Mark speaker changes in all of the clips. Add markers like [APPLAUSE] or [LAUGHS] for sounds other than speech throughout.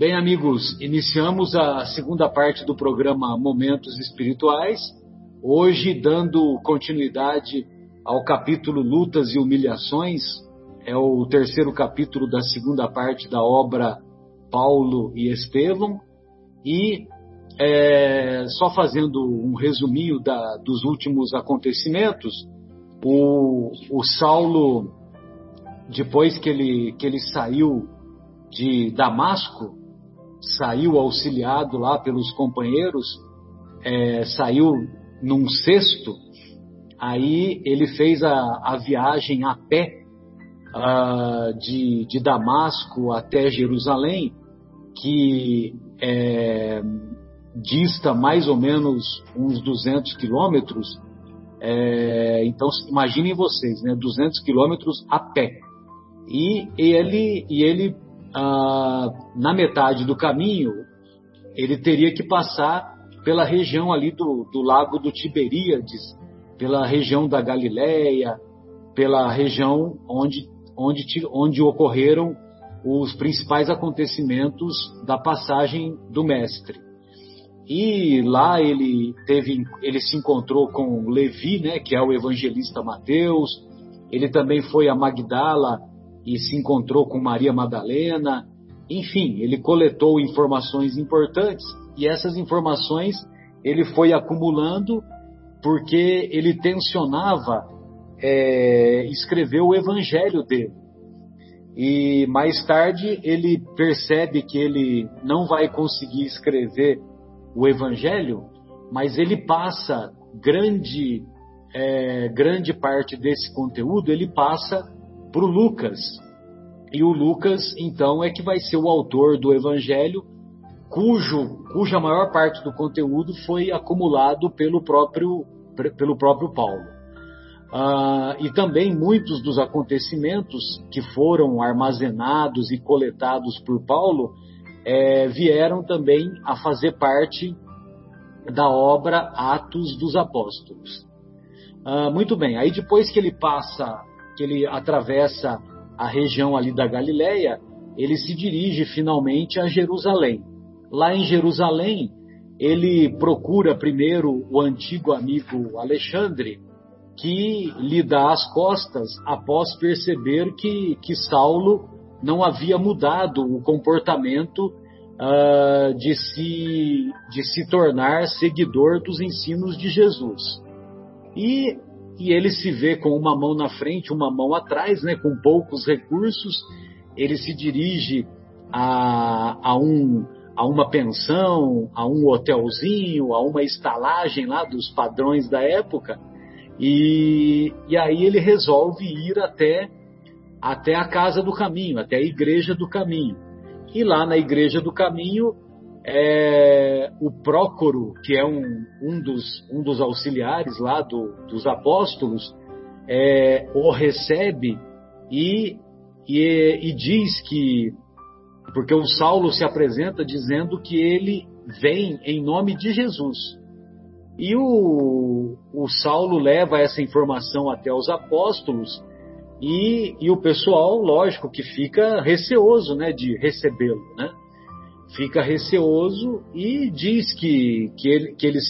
Speaker 1: Bem, amigos, iniciamos a segunda parte do programa Momentos Espirituais, hoje dando continuidade ao capítulo Lutas e Humilhações, é o terceiro capítulo da segunda parte da obra Paulo e Estevão, e é, só fazendo um resuminho da, dos últimos acontecimentos, o, o Saulo, depois que ele, que ele saiu de Damasco, saiu auxiliado lá pelos companheiros, é, saiu num cesto, aí ele fez a, a viagem a pé uh, de, de Damasco até Jerusalém, que é, dista mais ou menos uns 200 quilômetros. É, então, imaginem vocês, né, 200 quilômetros a pé. E ele, e ele na metade do caminho, ele teria que passar pela região ali do, do lago do Tiberíades, pela região da Galileia, pela região onde, onde, onde ocorreram os principais acontecimentos da passagem do mestre. E lá ele teve, ele se encontrou com Levi, né, que é o evangelista Mateus. Ele também foi a Magdala e se encontrou com Maria Madalena. Enfim, ele coletou informações importantes e essas informações ele foi acumulando porque ele tensionava é, escrever o evangelho dele. E mais tarde ele percebe que ele não vai conseguir escrever o evangelho, mas ele passa grande é, grande parte desse conteúdo ele passa para o Lucas. E o Lucas, então, é que vai ser o autor do Evangelho, cujo, cuja maior parte do conteúdo foi acumulado pelo próprio, pelo próprio Paulo. Ah, e também muitos dos acontecimentos que foram armazenados e coletados por Paulo é, vieram também a fazer parte da obra Atos dos Apóstolos. Ah, muito bem, aí depois que ele passa que ele atravessa a região ali da Galileia, ele se dirige finalmente a Jerusalém. Lá em Jerusalém, ele procura primeiro o antigo amigo Alexandre, que lhe dá as costas após perceber que, que Saulo não havia mudado o comportamento uh, de, se, de se tornar seguidor dos ensinos de Jesus. E e ele se vê com uma mão na frente, uma mão atrás, né, com poucos recursos. Ele se dirige a, a, um, a uma pensão, a um hotelzinho, a uma estalagem lá dos padrões da época. E, e aí ele resolve ir até, até a casa do caminho, até a igreja do caminho. E lá na igreja do caminho é, o Prócoro, que é um, um, dos, um dos auxiliares lá do, dos apóstolos, é, o recebe e, e, e diz que, porque o Saulo se apresenta dizendo que ele vem em nome de Jesus. E o, o Saulo leva essa informação até os apóstolos e, e o pessoal, lógico, que fica receoso né, de recebê-lo. Né? Fica receoso e diz que, que, ele, que eles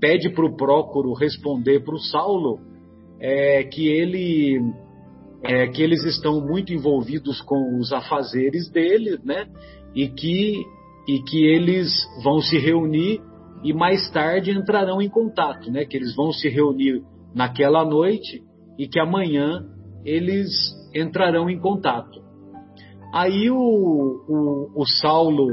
Speaker 1: pede para o Prócoro responder para o Saulo é, que ele é, que eles estão muito envolvidos com os afazeres dele, né? E que e que eles vão se reunir e mais tarde entrarão em contato, né? Que eles vão se reunir naquela noite e que amanhã eles entrarão em contato. Aí o, o, o Saulo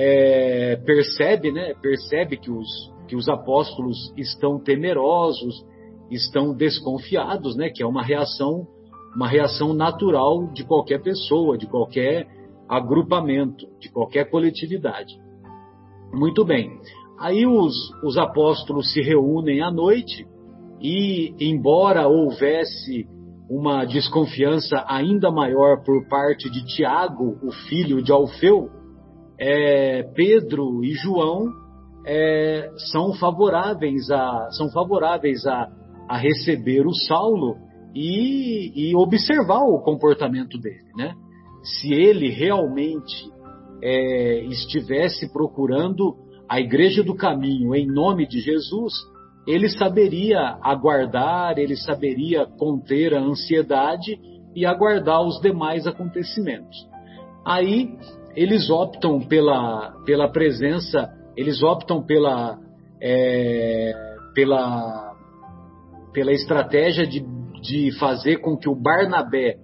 Speaker 1: é, percebe, né, percebe que os, que os apóstolos estão temerosos, estão desconfiados, né, que é uma reação, uma reação natural de qualquer pessoa, de qualquer agrupamento, de qualquer coletividade. Muito bem. Aí os, os apóstolos se reúnem à noite e, embora houvesse uma desconfiança ainda maior por parte de Tiago, o filho de Alfeu, é, Pedro e João é, são favoráveis a são favoráveis a, a receber o Saulo e, e, observar o comportamento dele, né? Se ele realmente é, estivesse procurando a igreja do caminho em nome de Jesus, ele saberia aguardar, ele saberia conter a ansiedade e aguardar os demais acontecimentos. Aí eles optam pela, pela presença, eles optam pela, é, pela, pela estratégia de, de fazer com que o Barnabé,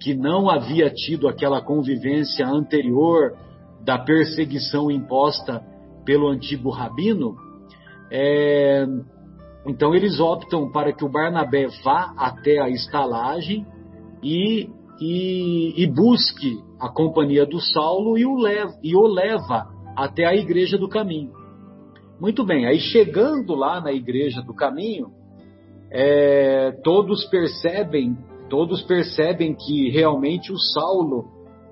Speaker 1: que não havia tido aquela convivência anterior da perseguição imposta pelo antigo rabino, é, então eles optam para que o Barnabé vá até a estalagem e, e, e busque a companhia do Saulo e o, leva, e o leva até a igreja do caminho. Muito bem, aí chegando lá na igreja do caminho, é, todos percebem, todos percebem que realmente o Saulo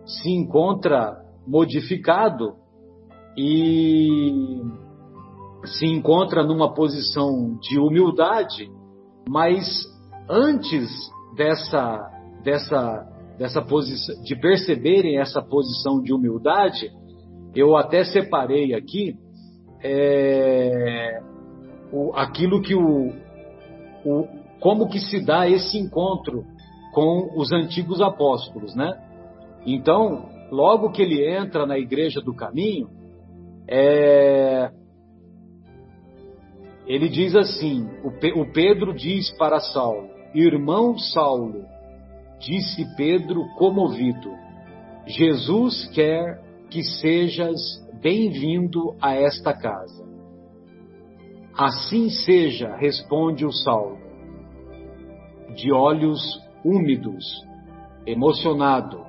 Speaker 1: se encontra modificado e se encontra numa posição de humildade, mas antes dessa dessa dessa posição de perceberem essa posição de humildade, eu até separei aqui é, o, aquilo que o, o como que se dá esse encontro com os antigos apóstolos, né? Então, logo que ele entra na igreja do caminho, é, ele diz assim: o, o Pedro diz para Saulo, irmão Saulo, disse Pedro comovido, Jesus quer que sejas bem-vindo a esta casa. Assim seja, responde o Saulo, de olhos úmidos, emocionado.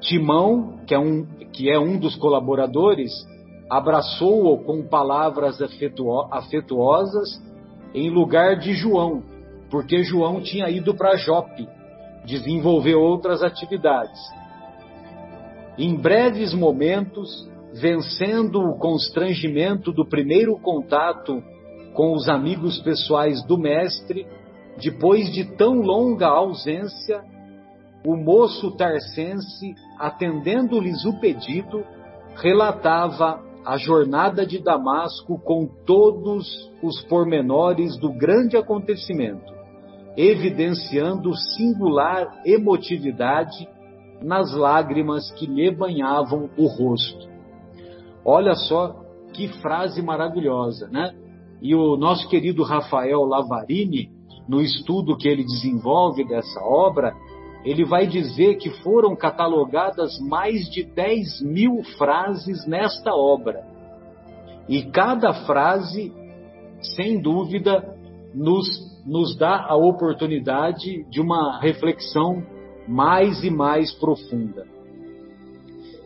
Speaker 1: Timão, que é um, que é um dos colaboradores, abraçou-o com palavras afetuosas em lugar de João, porque João tinha ido para Jope desenvolver outras atividades. Em breves momentos, vencendo o constrangimento do primeiro contato com os amigos pessoais do mestre, depois de tão longa ausência, o moço tarcense, atendendo-lhes o pedido, relatava a jornada de Damasco com todos os pormenores do grande acontecimento, evidenciando singular emotividade nas lágrimas que lhe banhavam o rosto. Olha só que frase maravilhosa, né? E o nosso querido Rafael Lavarini, no estudo que ele desenvolve dessa obra, ele vai dizer que foram catalogadas mais de 10 mil frases nesta obra. E cada frase, sem dúvida, nos, nos dá a oportunidade de uma reflexão mais e mais profunda.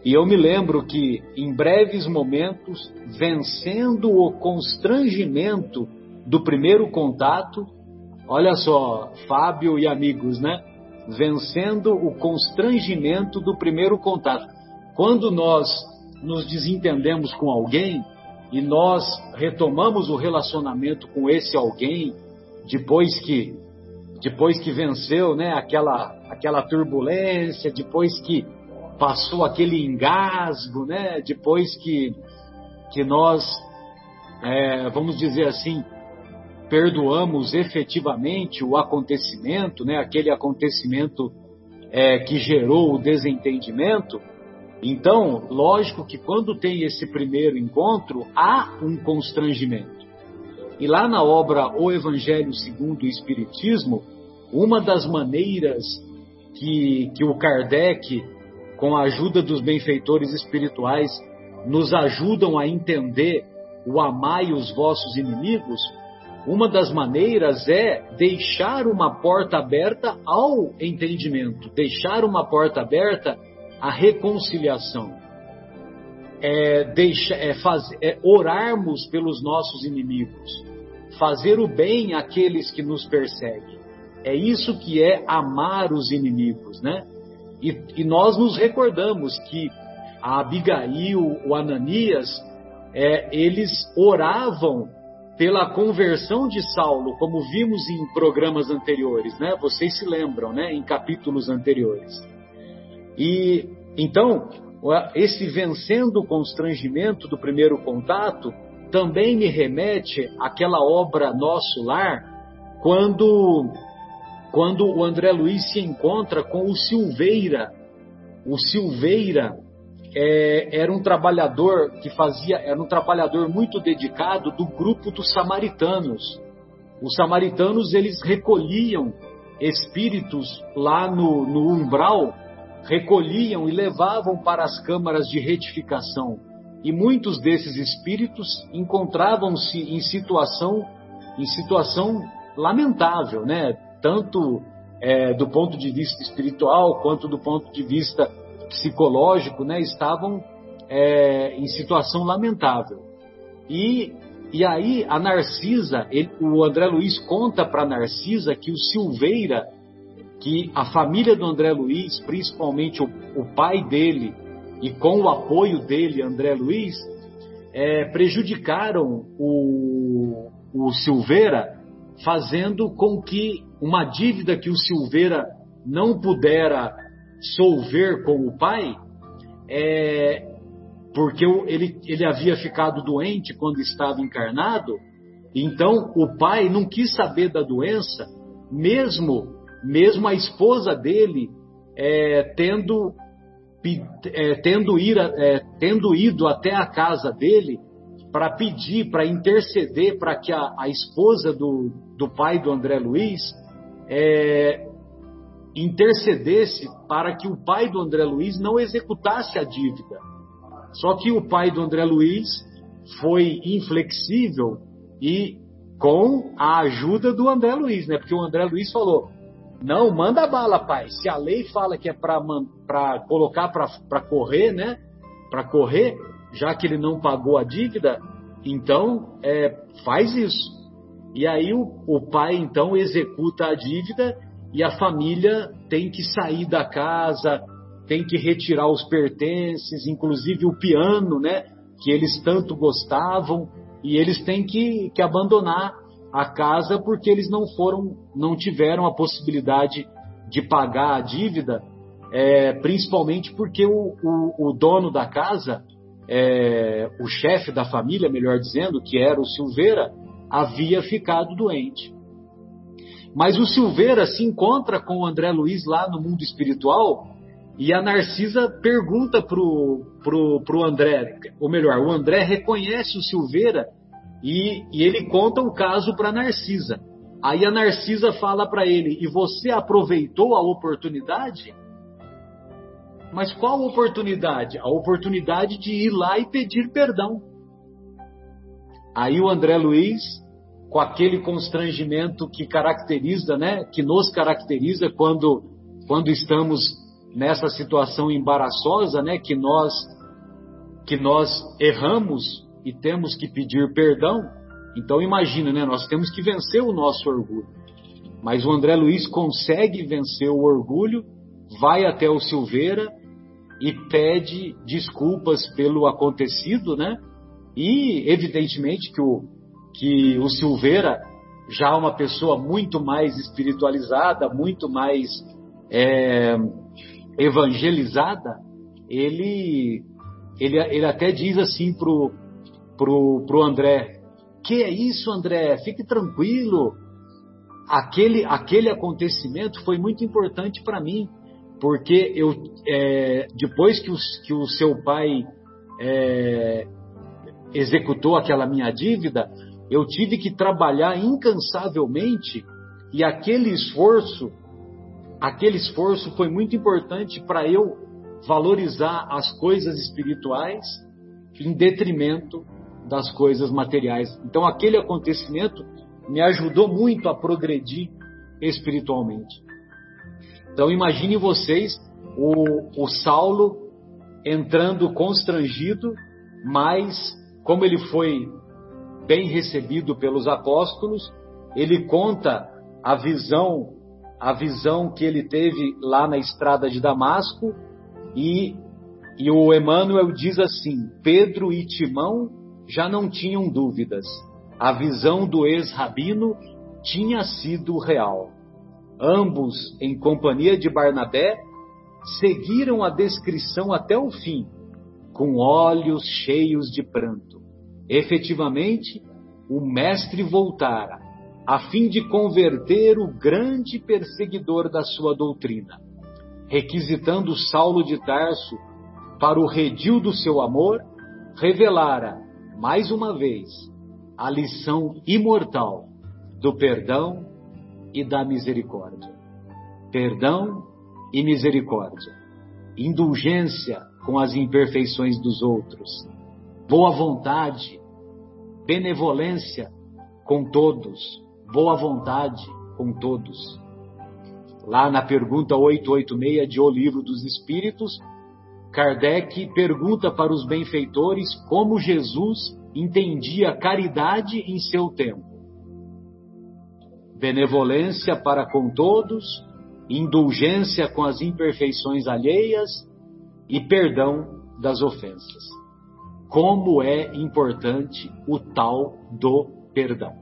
Speaker 1: E eu me lembro que, em breves momentos, vencendo o constrangimento do primeiro contato, olha só, Fábio e amigos, né? vencendo o constrangimento do primeiro contato. Quando nós nos desentendemos com alguém e nós retomamos o relacionamento com esse alguém depois que depois que venceu, né, aquela aquela turbulência, depois que passou aquele engasgo, né, depois que que nós é, vamos dizer assim perdoamos efetivamente o acontecimento, né, aquele acontecimento é, que gerou o desentendimento, então, lógico que quando tem esse primeiro encontro, há um constrangimento. E lá na obra O Evangelho segundo o Espiritismo, uma das maneiras que, que o Kardec, com a ajuda dos benfeitores espirituais, nos ajudam a entender o amai os vossos inimigos, uma das maneiras é deixar uma porta aberta ao entendimento, deixar uma porta aberta à reconciliação. É, deixa, é, faz, é orarmos pelos nossos inimigos, fazer o bem àqueles que nos perseguem. É isso que é amar os inimigos, né? E, e nós nos recordamos que a Abigail, o Ananias, é, eles oravam pela conversão de Saulo, como vimos em programas anteriores, né? Vocês se lembram, né? Em capítulos anteriores. E Então, esse vencendo o constrangimento do primeiro contato também me remete àquela obra Nosso Lar, quando, quando o André Luiz se encontra com o Silveira. O Silveira é, era um trabalhador que fazia, era um trabalhador muito dedicado do grupo dos samaritanos. Os samaritanos eles recolhiam espíritos lá no, no umbral, recolhiam e levavam para as câmaras de retificação e muitos desses espíritos encontravam-se em situação em situação lamentável, né? Tanto é, do ponto de vista espiritual quanto do ponto de vista psicológico, né? Estavam é, em situação lamentável. E, e aí a Narcisa, ele, o André Luiz conta para Narcisa que o Silveira, que a família do André Luiz, principalmente o, o pai dele e com o apoio dele, André Luiz, é, prejudicaram o, o Silveira, fazendo com que uma dívida que o Silveira não pudera solver com o pai, é, porque ele, ele havia ficado doente quando estava encarnado, então o pai não quis saber da doença, mesmo, mesmo a esposa dele é, tendo é, tendo, ir, é, tendo ido até a casa dele para pedir, para interceder para que a, a, esposa do, do pai do André Luiz é, intercedesse para que o pai do André Luiz não executasse a dívida. Só que o pai do André Luiz foi inflexível e com a ajuda do André Luiz, né? Porque o André Luiz falou: não, manda bala, pai. Se a lei fala que é para colocar para correr, né? Para correr, já que ele não pagou a dívida, então é, faz isso. E aí o, o pai então executa a dívida e a família tem que sair da casa, tem que retirar os pertences, inclusive o piano, né? Que eles tanto gostavam, e eles têm que, que abandonar a casa porque eles não foram, não tiveram a possibilidade de pagar a dívida, é, principalmente porque o, o, o, dono da casa, é, o chefe da família, melhor dizendo, que era o Silveira, havia ficado doente. Mas o Silveira se encontra com o André Luiz lá no mundo espiritual e a Narcisa pergunta pro, pro, pro André, ou melhor, o André reconhece o Silveira e, e ele conta o caso para Narcisa. Aí a Narcisa fala para ele: E você aproveitou a oportunidade? Mas qual oportunidade? A oportunidade de ir lá e pedir perdão. Aí o André Luiz, com aquele constrangimento que caracteriza, né, que nos caracteriza quando, quando estamos nessa situação embaraçosa, né, que nós que nós erramos e temos que pedir perdão, então imagina, né? Nós temos que vencer o nosso orgulho. Mas o André Luiz consegue vencer o orgulho, vai até o Silveira e pede desculpas pelo acontecido, né? E evidentemente que o, que o Silveira, já uma pessoa muito mais espiritualizada, muito mais é, evangelizada, ele, ele, ele até diz assim pro, pro, pro André: Que é isso, André? Fique tranquilo. Aquele, aquele acontecimento foi muito importante para mim, porque eu, é, depois que, os, que o seu pai é, executou aquela minha dívida, eu tive que trabalhar incansavelmente e aquele esforço, aquele esforço foi muito importante para eu valorizar as coisas espirituais em detrimento das coisas materiais. Então, aquele acontecimento me ajudou muito a progredir espiritualmente. Então, imagine vocês o, o Saulo entrando constrangido, mas como ele foi bem recebido pelos apóstolos, ele conta a visão, a visão que ele teve lá na estrada de Damasco e, e o Emmanuel diz assim: Pedro e Timão já não tinham dúvidas. A visão do ex-rabino tinha sido real. Ambos, em companhia de Barnabé, seguiram a descrição até o fim, com olhos cheios de pranto. Efetivamente, o Mestre voltara, a fim de converter o grande perseguidor da sua doutrina, requisitando Saulo de Tarso para o redil do seu amor, revelara, mais uma vez, a lição imortal do perdão e da misericórdia. Perdão e misericórdia. Indulgência com as imperfeições dos outros. Boa vontade, benevolência com todos. Boa vontade com todos. Lá na pergunta 886 de O Livro dos Espíritos, Kardec pergunta para os benfeitores como Jesus entendia caridade em seu tempo. Benevolência para com todos, indulgência com as imperfeições alheias e perdão das ofensas. Como é importante o tal do perdão.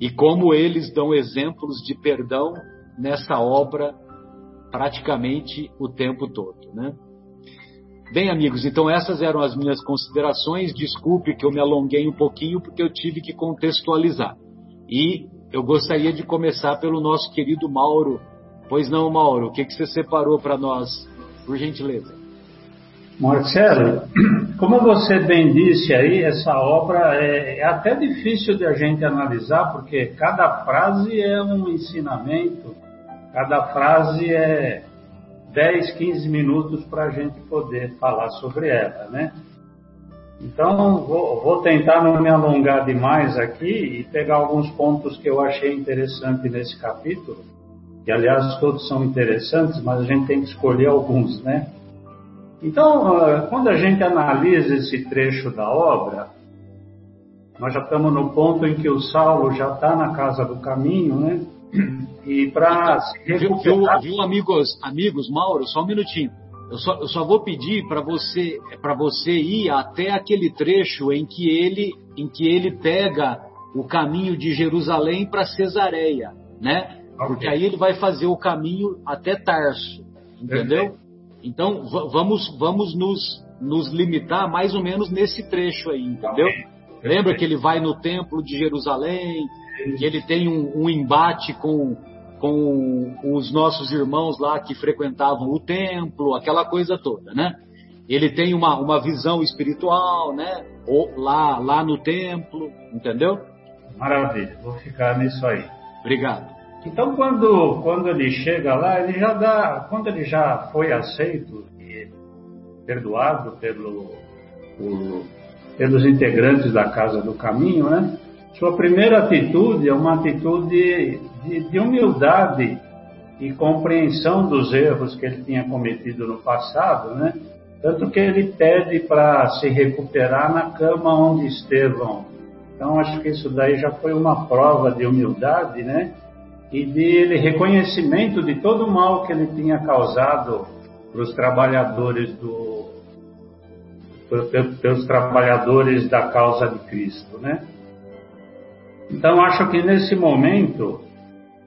Speaker 1: E como eles dão exemplos de perdão nessa obra praticamente o tempo todo, né? Bem, amigos, então essas eram as minhas considerações. Desculpe que eu me alonguei um pouquinho porque eu tive que contextualizar. E eu gostaria de começar pelo nosso querido Mauro. Pois não, Mauro, o que, que você separou para nós, por gentileza?
Speaker 2: Marcelo, como você bem disse aí, essa obra é, é até difícil de a gente analisar, porque cada frase é um ensinamento, cada frase é 10, 15 minutos para a gente poder falar sobre ela, né? Então, vou, vou, tentar não me alongar demais aqui e pegar alguns pontos que eu achei interessante nesse capítulo, que aliás todos são interessantes, mas a gente tem que escolher alguns, né? Então, ah, quando a gente analisa esse trecho da obra, nós já estamos no ponto em que o Saulo já está na casa do caminho, né?
Speaker 1: E para. Viu, viu, amigos, amigos, Mauro, só um minutinho. Eu só, eu só vou pedir para você, para você ir até aquele trecho em que ele, em que ele pega o caminho de Jerusalém para Cesareia, né? Okay. Porque aí ele vai fazer o caminho até Tarso, entendeu? Então vamos, vamos nos, nos limitar mais ou menos nesse trecho aí, entendeu? Okay. Lembra que ele vai no templo de Jerusalém, que ele tem um, um embate com, com os nossos irmãos lá que frequentavam o templo, aquela coisa toda, né? Ele tem uma, uma visão espiritual, né? Ou lá, lá no templo, entendeu?
Speaker 2: Maravilha, vou ficar nisso aí.
Speaker 1: Obrigado.
Speaker 2: Então, quando, quando ele chega lá, ele já dá, quando ele já foi aceito e perdoado pelo, por, pelos integrantes da Casa do Caminho, né? Sua primeira atitude é uma atitude de, de humildade e compreensão dos erros que ele tinha cometido no passado, né? Tanto que ele pede para se recuperar na cama onde Estevão. Então, acho que isso daí já foi uma prova de humildade, né? E de reconhecimento de todo o mal que ele tinha causado para os trabalhadores do, pelos trabalhadores da causa de Cristo, né? Então, acho que nesse momento,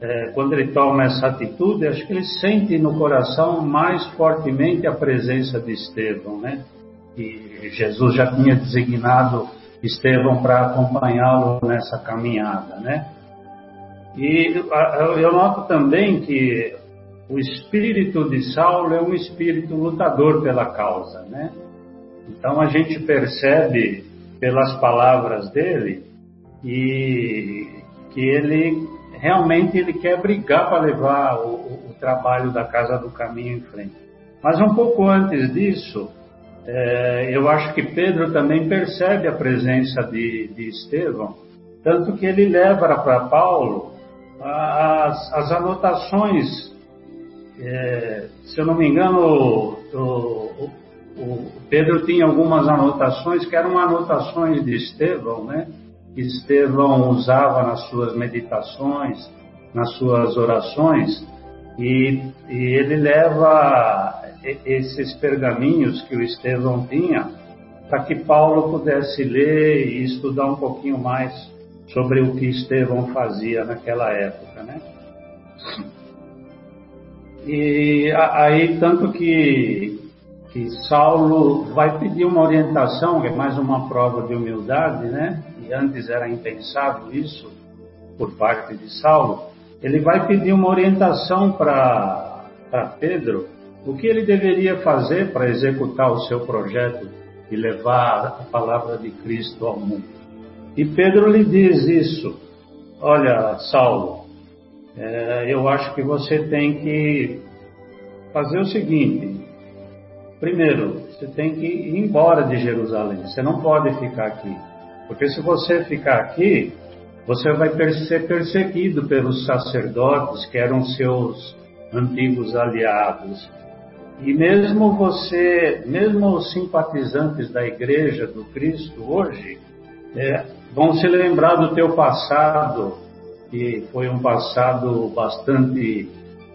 Speaker 2: é, quando ele toma essa atitude, acho que ele sente no coração mais fortemente a presença de Estevão, né? E Jesus já tinha designado Estevão para acompanhá-lo nessa caminhada, né? E eu noto também que o espírito de Saulo é um espírito lutador pela causa, né? Então a gente percebe pelas palavras dele e que ele realmente ele quer brigar para levar o, o, trabalho da Casa do Caminho em frente. Mas um pouco antes disso, é, eu acho que Pedro também percebe a presença de, de Estevão, tanto que ele leva para Paulo as, as anotações. É, se eu não me engano, o, o, o Pedro tinha algumas anotações que eram anotações de Estevão, né? Estevão usava nas suas meditações, nas suas orações, e, e ele leva esses pergaminhos que o Estevão tinha para que Paulo pudesse ler e estudar um pouquinho mais sobre o que Estevão fazia naquela época, né? E aí, tanto que, que Saulo vai pedir uma orientação, que é mais uma prova de humildade, né? E antes era impensável isso por parte de Saulo. Ele vai pedir uma orientação para Pedro, o que ele deveria fazer para executar o seu projeto e levar a palavra de Cristo ao mundo. E Pedro lhe diz isso: Olha, Saulo, é, eu acho que você tem que fazer o seguinte. Primeiro, você tem que ir embora de Jerusalém. Você não pode ficar aqui. Porque se você ficar aqui, você vai ser perseguido pelos sacerdotes, que eram seus antigos aliados. E mesmo você, mesmo os simpatizantes da Igreja do Cristo hoje, é, vão se lembrar do teu passado, que foi um passado bastante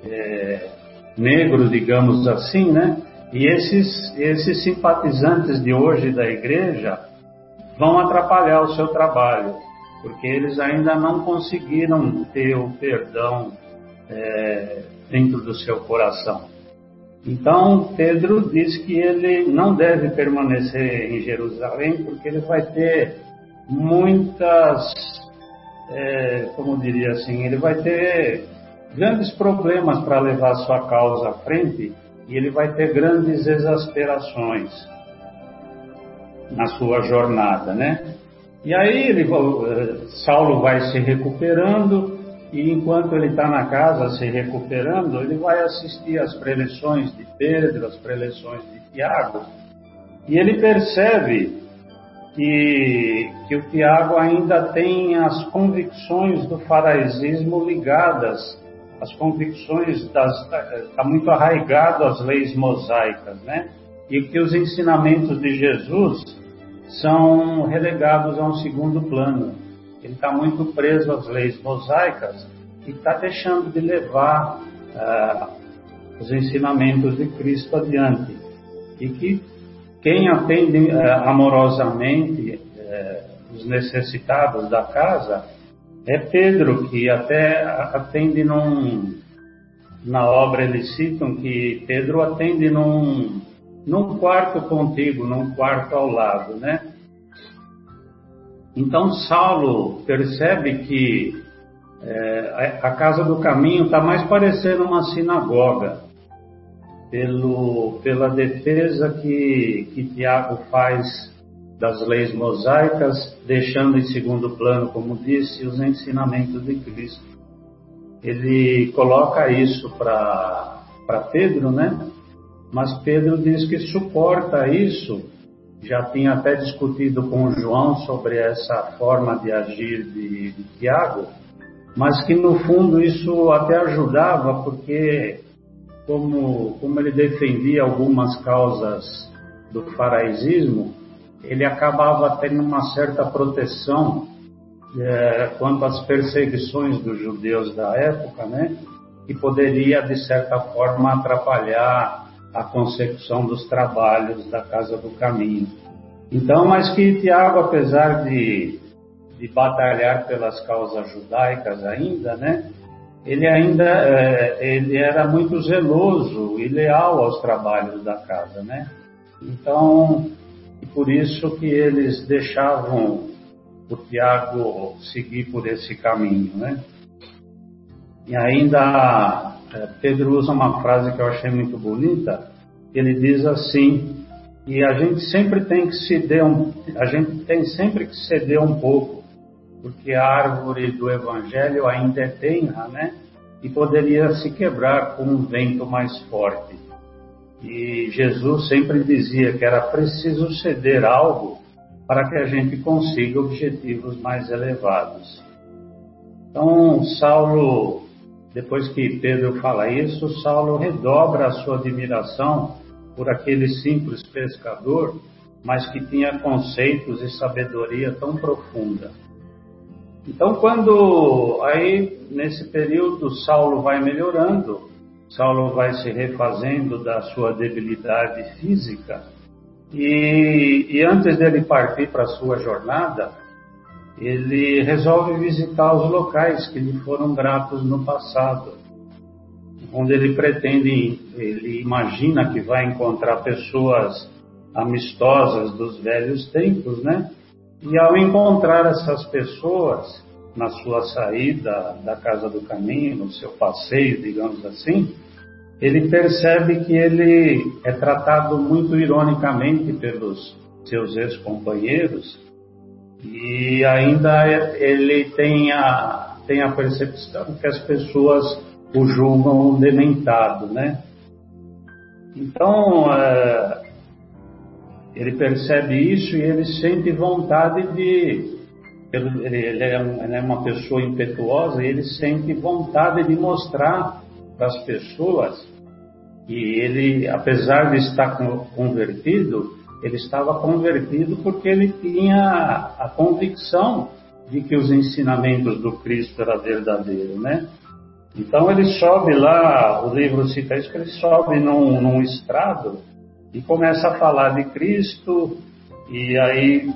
Speaker 2: é, negro, digamos assim, né? E esses, esses simpatizantes de hoje da igreja vão atrapalhar o seu trabalho, porque eles ainda não conseguiram ter o perdão é, dentro do seu coração. Então, Pedro diz que ele não deve permanecer em Jerusalém, porque ele vai ter muitas, é, como diria assim, ele vai ter grandes problemas para levar sua causa à frente e ele vai ter grandes exasperações na sua jornada, né? E aí ele, eh, Saulo vai se recuperando e enquanto ele está na casa se recuperando, ele vai assistir às preleções de Pedro, às preleções de Tiago, e ele percebe que, que o Tiago ainda tem as convicções do faraisismo ligadas, as convicções está muito arraigado às leis mosaicas, né? E que os ensinamentos de Jesus são relegados a um segundo plano. Ele está muito preso às leis mosaicas e está deixando de levar uh, os ensinamentos de Cristo adiante. E que quem atende eh, amorosamente eh, os necessitados da casa é Pedro, que até atende num. Na obra eles citam que Pedro atende num, num quarto contigo, num quarto ao lado, né? Então Saulo percebe que é, a casa do caminho está mais parecendo uma sinagoga pelo, pela defesa que, que Tiago faz das leis mosaicas, deixando em segundo plano, como disse, os ensinamentos de Cristo. Ele coloca isso para Pedro, né? Mas Pedro diz que suporta isso. Já tinha até discutido com João sobre essa forma de agir de, de Tiago, mas que no fundo isso até ajudava, porque como, como ele defendia algumas causas do faraizismo, ele acabava tendo uma certa proteção é, quanto às perseguições dos judeus da época, né? Que poderia, de certa forma, atrapalhar a consecução dos trabalhos da Casa do Caminho. Então, mas que Tiago, apesar de, de batalhar pelas causas judaicas ainda, né? ele ainda é, ele era muito zeloso e leal aos trabalhos da casa, né? Então, por isso que eles deixavam o Tiago seguir por esse caminho, né? E ainda Pedro usa uma frase que eu achei muito bonita. Ele diz assim: e a gente sempre tem que ceder um, a gente tem sempre que ceder um pouco porque a árvore do Evangelho ainda é tenra, né? E poderia se quebrar com um vento mais forte. E Jesus sempre dizia que era preciso ceder algo para que a gente consiga objetivos mais elevados. Então, Saulo, depois que Pedro fala isso, Saulo redobra a sua admiração por aquele simples pescador, mas que tinha conceitos e sabedoria tão profunda. Então, quando aí nesse período Saulo vai melhorando, Saulo vai se refazendo da sua debilidade física e, e antes dele partir para a sua jornada, ele resolve visitar os locais que lhe foram gratos no passado. onde ele pretende, ele imagina que vai encontrar pessoas amistosas dos velhos tempos, né? E ao encontrar essas pessoas na sua saída da casa do caminho, no seu passeio, digamos assim, ele percebe que ele é tratado muito ironicamente pelos seus ex-companheiros e ainda ele tem a, tem a percepção que as pessoas o julgam dementado, né? Então, é, ele percebe isso e ele sente vontade de. Ele, ele, é, ele é uma pessoa impetuosa e ele sente vontade de mostrar para as pessoas que ele, apesar de estar convertido, ele estava convertido porque ele tinha a convicção de que os ensinamentos do Cristo eram verdadeiros, né? Então ele sobe lá, o livro cita isso, que ele sobe num, num estrado e começa a falar de Cristo, e aí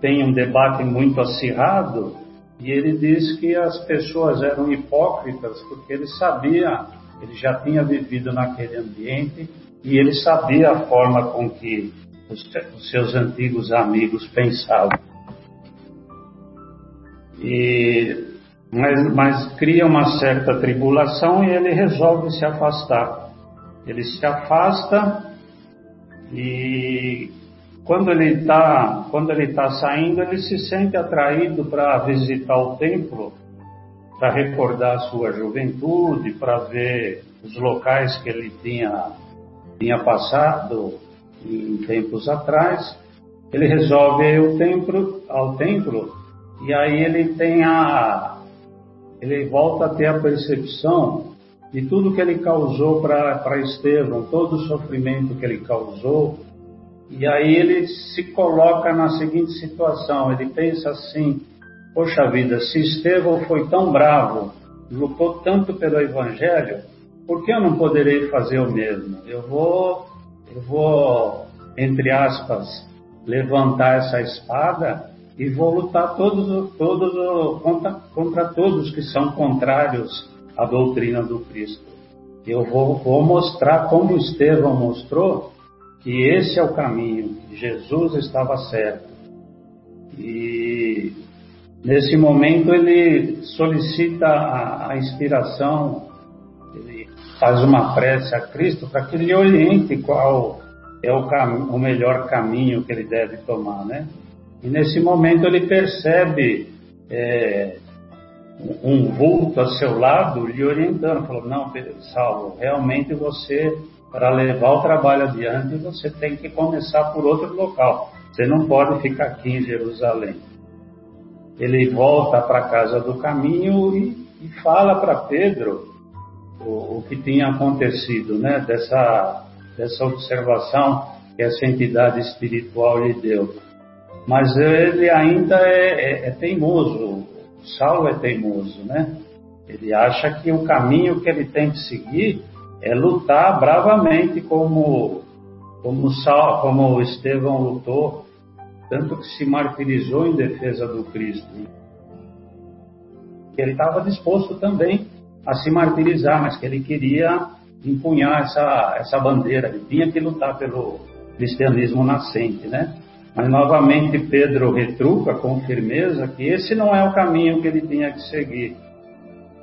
Speaker 2: tem um debate muito acirrado, e ele diz que as pessoas eram hipócritas porque ele sabia, ele já tinha vivido naquele ambiente e ele sabia a forma com que os, seus antigos amigos pensavam. E, mas, mas cria uma certa tribulação e ele resolve se afastar. Ele se afasta e quando ele está quando ele está saindo ele se sente atraído para visitar o templo para recordar a sua juventude para ver os locais que ele tinha tinha passado em tempos atrás ele resolve ir ao templo ao templo e aí ele tem a ele volta a ter a percepção de tudo que ele causou para Estevão, todo o sofrimento que ele causou. E aí ele se coloca na seguinte situação: ele pensa assim, poxa vida, se Estevão foi tão bravo, lutou tanto pelo Evangelho, por que eu não poderei fazer o mesmo? Eu vou, eu vou, entre aspas, levantar essa espada e vou lutar todos, todos contra, contra todos que são contrários a doutrina do Cristo. Eu vou, vou mostrar como Estevão mostrou que esse é o caminho, que Jesus estava certo. E nesse momento ele solicita a, a inspiração, faz uma prece a Cristo para que ele oriente qual é o, o melhor caminho que ele deve tomar, né? E nesse momento ele percebe é, um vulto a seu lado lhe orientando, falou, não, Saulo, realmente você, para levar o trabalho adiante, você tem que começar por outro local. Você não pode ficar aqui em Jerusalém. Ele volta para a casa do caminho e, e fala para Pedro o, o, que tinha acontecido, né? Dessa, dessa observação que essa entidade espiritual lhe deu. Mas ele ainda é, é, é teimoso, Saulo é teimoso, né? Ele acha que o caminho que ele tem que seguir é lutar bravamente como como Saulo, como Estevão lutou, tanto que se martirizou em defesa do Cristo. Ele estava disposto também a se martirizar, mas que ele queria empunhar essa, essa bandeira, ele tinha que lutar pelo cristianismo nascente, né? Mas novamente Pedro retruca com firmeza que esse não é o caminho que ele tinha que seguir,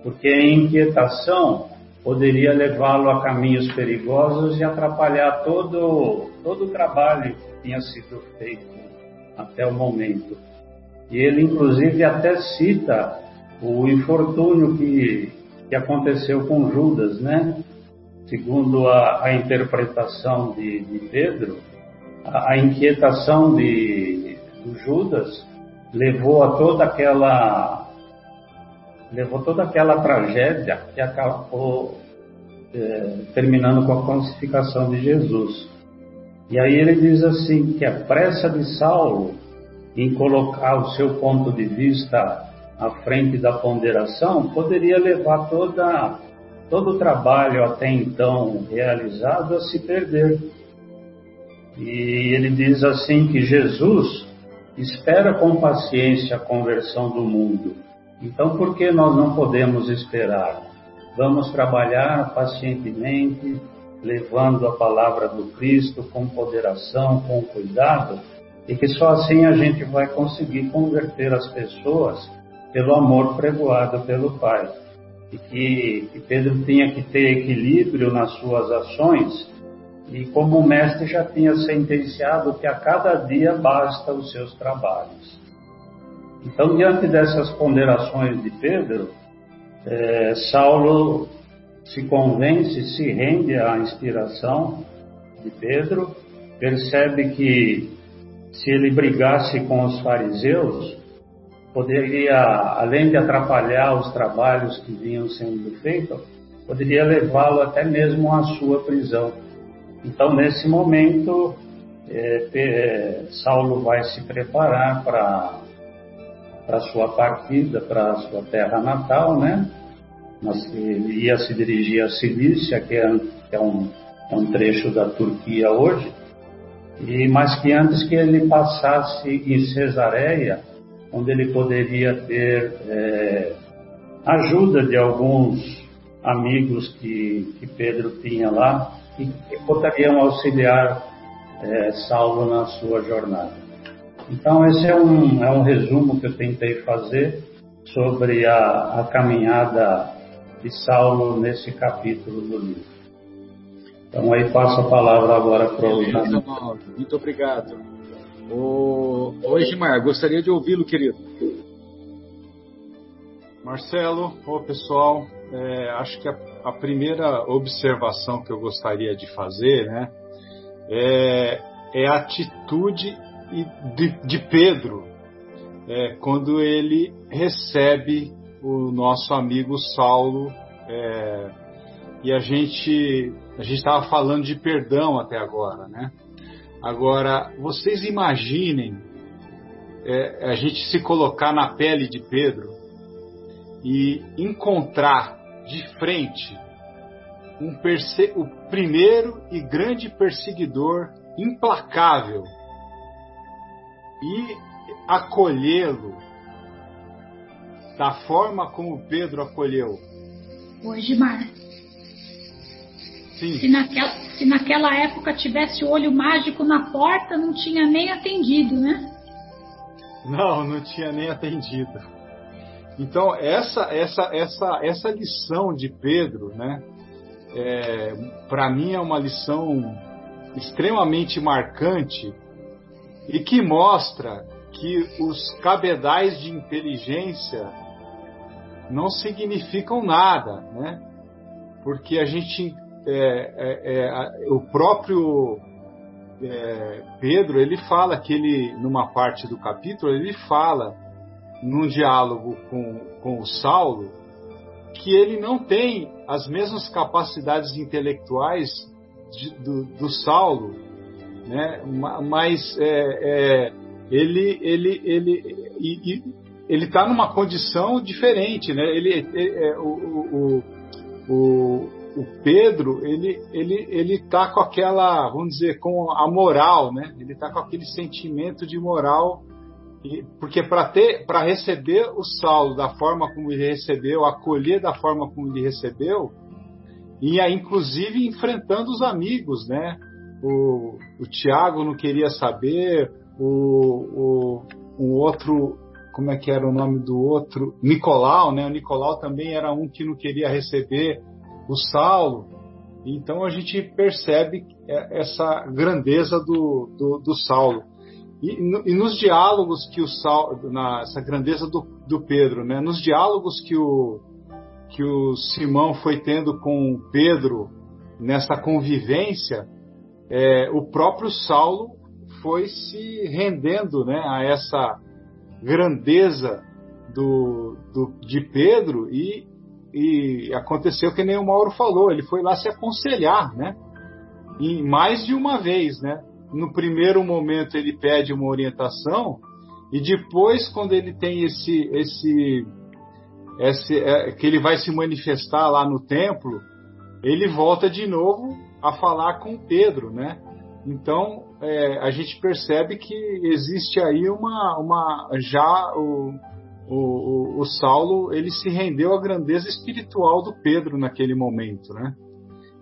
Speaker 2: porque a inquietação poderia levá-lo a caminhos perigosos e atrapalhar todo, todo o trabalho que tinha sido feito até o momento. E ele, inclusive, até cita o infortúnio que, que aconteceu com Judas, né? Segundo a, a interpretação de, de Pedro, a, a inquietação de, de Judas levou a toda aquela levou toda aquela tragédia que acabou é, terminando com a crucificação de Jesus. E aí ele diz assim que a pressa de Saulo em colocar o seu ponto de vista à frente da ponderação poderia levar toda todo o trabalho até então realizado a se perder. E ele diz assim que Jesus espera com paciência a conversão do mundo. Então, por que nós não podemos esperar? vamos trabalhar pacientemente, levando a palavra do Cristo com moderação, com cuidado, e que só assim a gente vai conseguir converter as pessoas pelo amor pregoado pelo Pai. E que, que Pedro tinha que ter equilíbrio nas suas ações, e como o mestre já tinha sentenciado que a cada dia basta os seus trabalhos. Então, diante dessas ponderações de Pedro, é, Saulo se convence, se rende à inspiração de Pedro, percebe que se ele brigasse com os fariseus, poderia, além de atrapalhar os trabalhos que vinham sendo feitos, poderia levá-lo até mesmo à sua prisão. Então, nesse momento, é, Saulo vai se preparar para a sua partida, para a sua terra natal, né? Mas ele ia se dirigir à Cilícia, que é, que é, um, é um trecho da Turquia hoje, e mas que antes que ele passasse em Cesareia, onde ele poderia ter é, ajuda de alguns amigos que, que Pedro tinha lá e que poderiam auxiliar é, Saulo na sua jornada. Então esse é um, é um resumo que eu tentei fazer sobre a, a caminhada de Saulo nesse capítulo do livro. Então aí passo a palavra agora para o
Speaker 1: Muito obrigado. O... Gimar, gostaria de ouvi-lo, querido.
Speaker 3: Marcelo, ô pessoal, é, acho que a, a, primeira observação que eu gostaria de fazer né, é, é a atitude de, de Pedro é, quando ele recebe o nosso amigo Saulo é, e a gente a gente estava falando de perdão até agora, né? Agora vocês imaginem é, a gente se colocar na pele de Pedro e encontrar de frente um o primeiro e grande perseguidor implacável e acolhê-lo da forma como Pedro acolheu.
Speaker 4: Hoje, Mar. Sim. Se naquela, se naquela época tivesse o olho mágico na porta, não tinha nem atendido, né?
Speaker 3: Não, não tinha nem atendido. Então essa essa essa essa lição de Pedro, né? É, Para mim é uma lição extremamente marcante e que mostra que os cabedais de inteligência não significam nada, né? Porque a gente, é, é, é, o próprio é, Pedro, ele fala que ele, numa parte do capítulo, ele fala num diálogo com, com o Saulo, que ele não tem as mesmas capacidades intelectuais de, do, do, Saulo, né? mas é, ele ele ele e, ele está numa condição diferente, né? Ele, é, é, o, o, o, o, Pedro ele ele ele está com aquela vamos dizer com a moral, né? Ele está com aquele sentimento de moral e, porque para ter, para receber o Saulo da forma como ele recebeu, acolher da forma como ele recebeu, ia inclusive enfrentando os amigos, né? O, o Tiago não queria saber, o, o, o outro, como é que era o nome do outro? Nicolau, né? O Nicolau também era um que não queria receber o Saulo. Então a gente percebe essa grandeza do, do, do Saulo. E, e nos diálogos que o Sal, na, essa grandeza do, do Pedro, né? Nos diálogos que o que o Simão foi tendo com Pedro nessa convivência, é, o próprio Saulo foi se rendendo, né? A essa grandeza do, do de Pedro e, e aconteceu que nem o Mauro falou, ele foi lá se aconselhar, né? E mais de uma vez, né? no primeiro momento ele pede uma orientação e depois quando ele tem esse esse esse é, que ele vai se manifestar lá no templo ele volta de novo a falar com Pedro né então é, a gente percebe que existe aí uma uma já o, o, o, o, Saulo ele se rendeu à grandeza espiritual do Pedro naquele momento, né?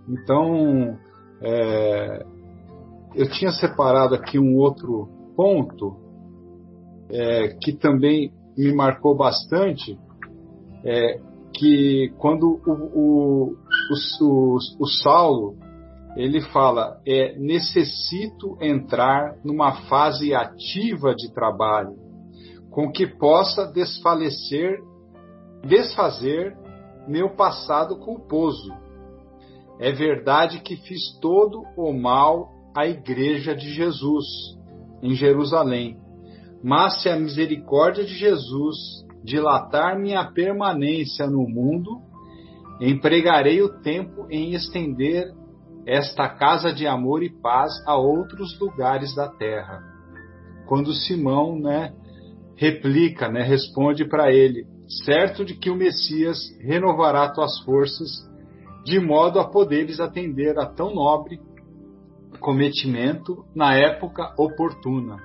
Speaker 3: Então é, eu tinha separado aqui um outro ponto é, que também me marcou bastante, é, que quando o, o, o, o, Saulo ele fala é necessito entrar numa fase ativa de trabalho com que possa desfalecer desfazer meu passado culposo é verdade que fiz todo o mal à igreja de Jesus em Jerusalém mas se a misericórdia de Jesus dilatar minha permanência no mundo, empregarei o tempo em estender esta casa de amor e paz a outros lugares da terra. Quando Simão, né, replica, né, responde para ele, certo de que o Messias renovará tuas forças, de modo a poderes atender a tão nobre cometimento na época oportuna.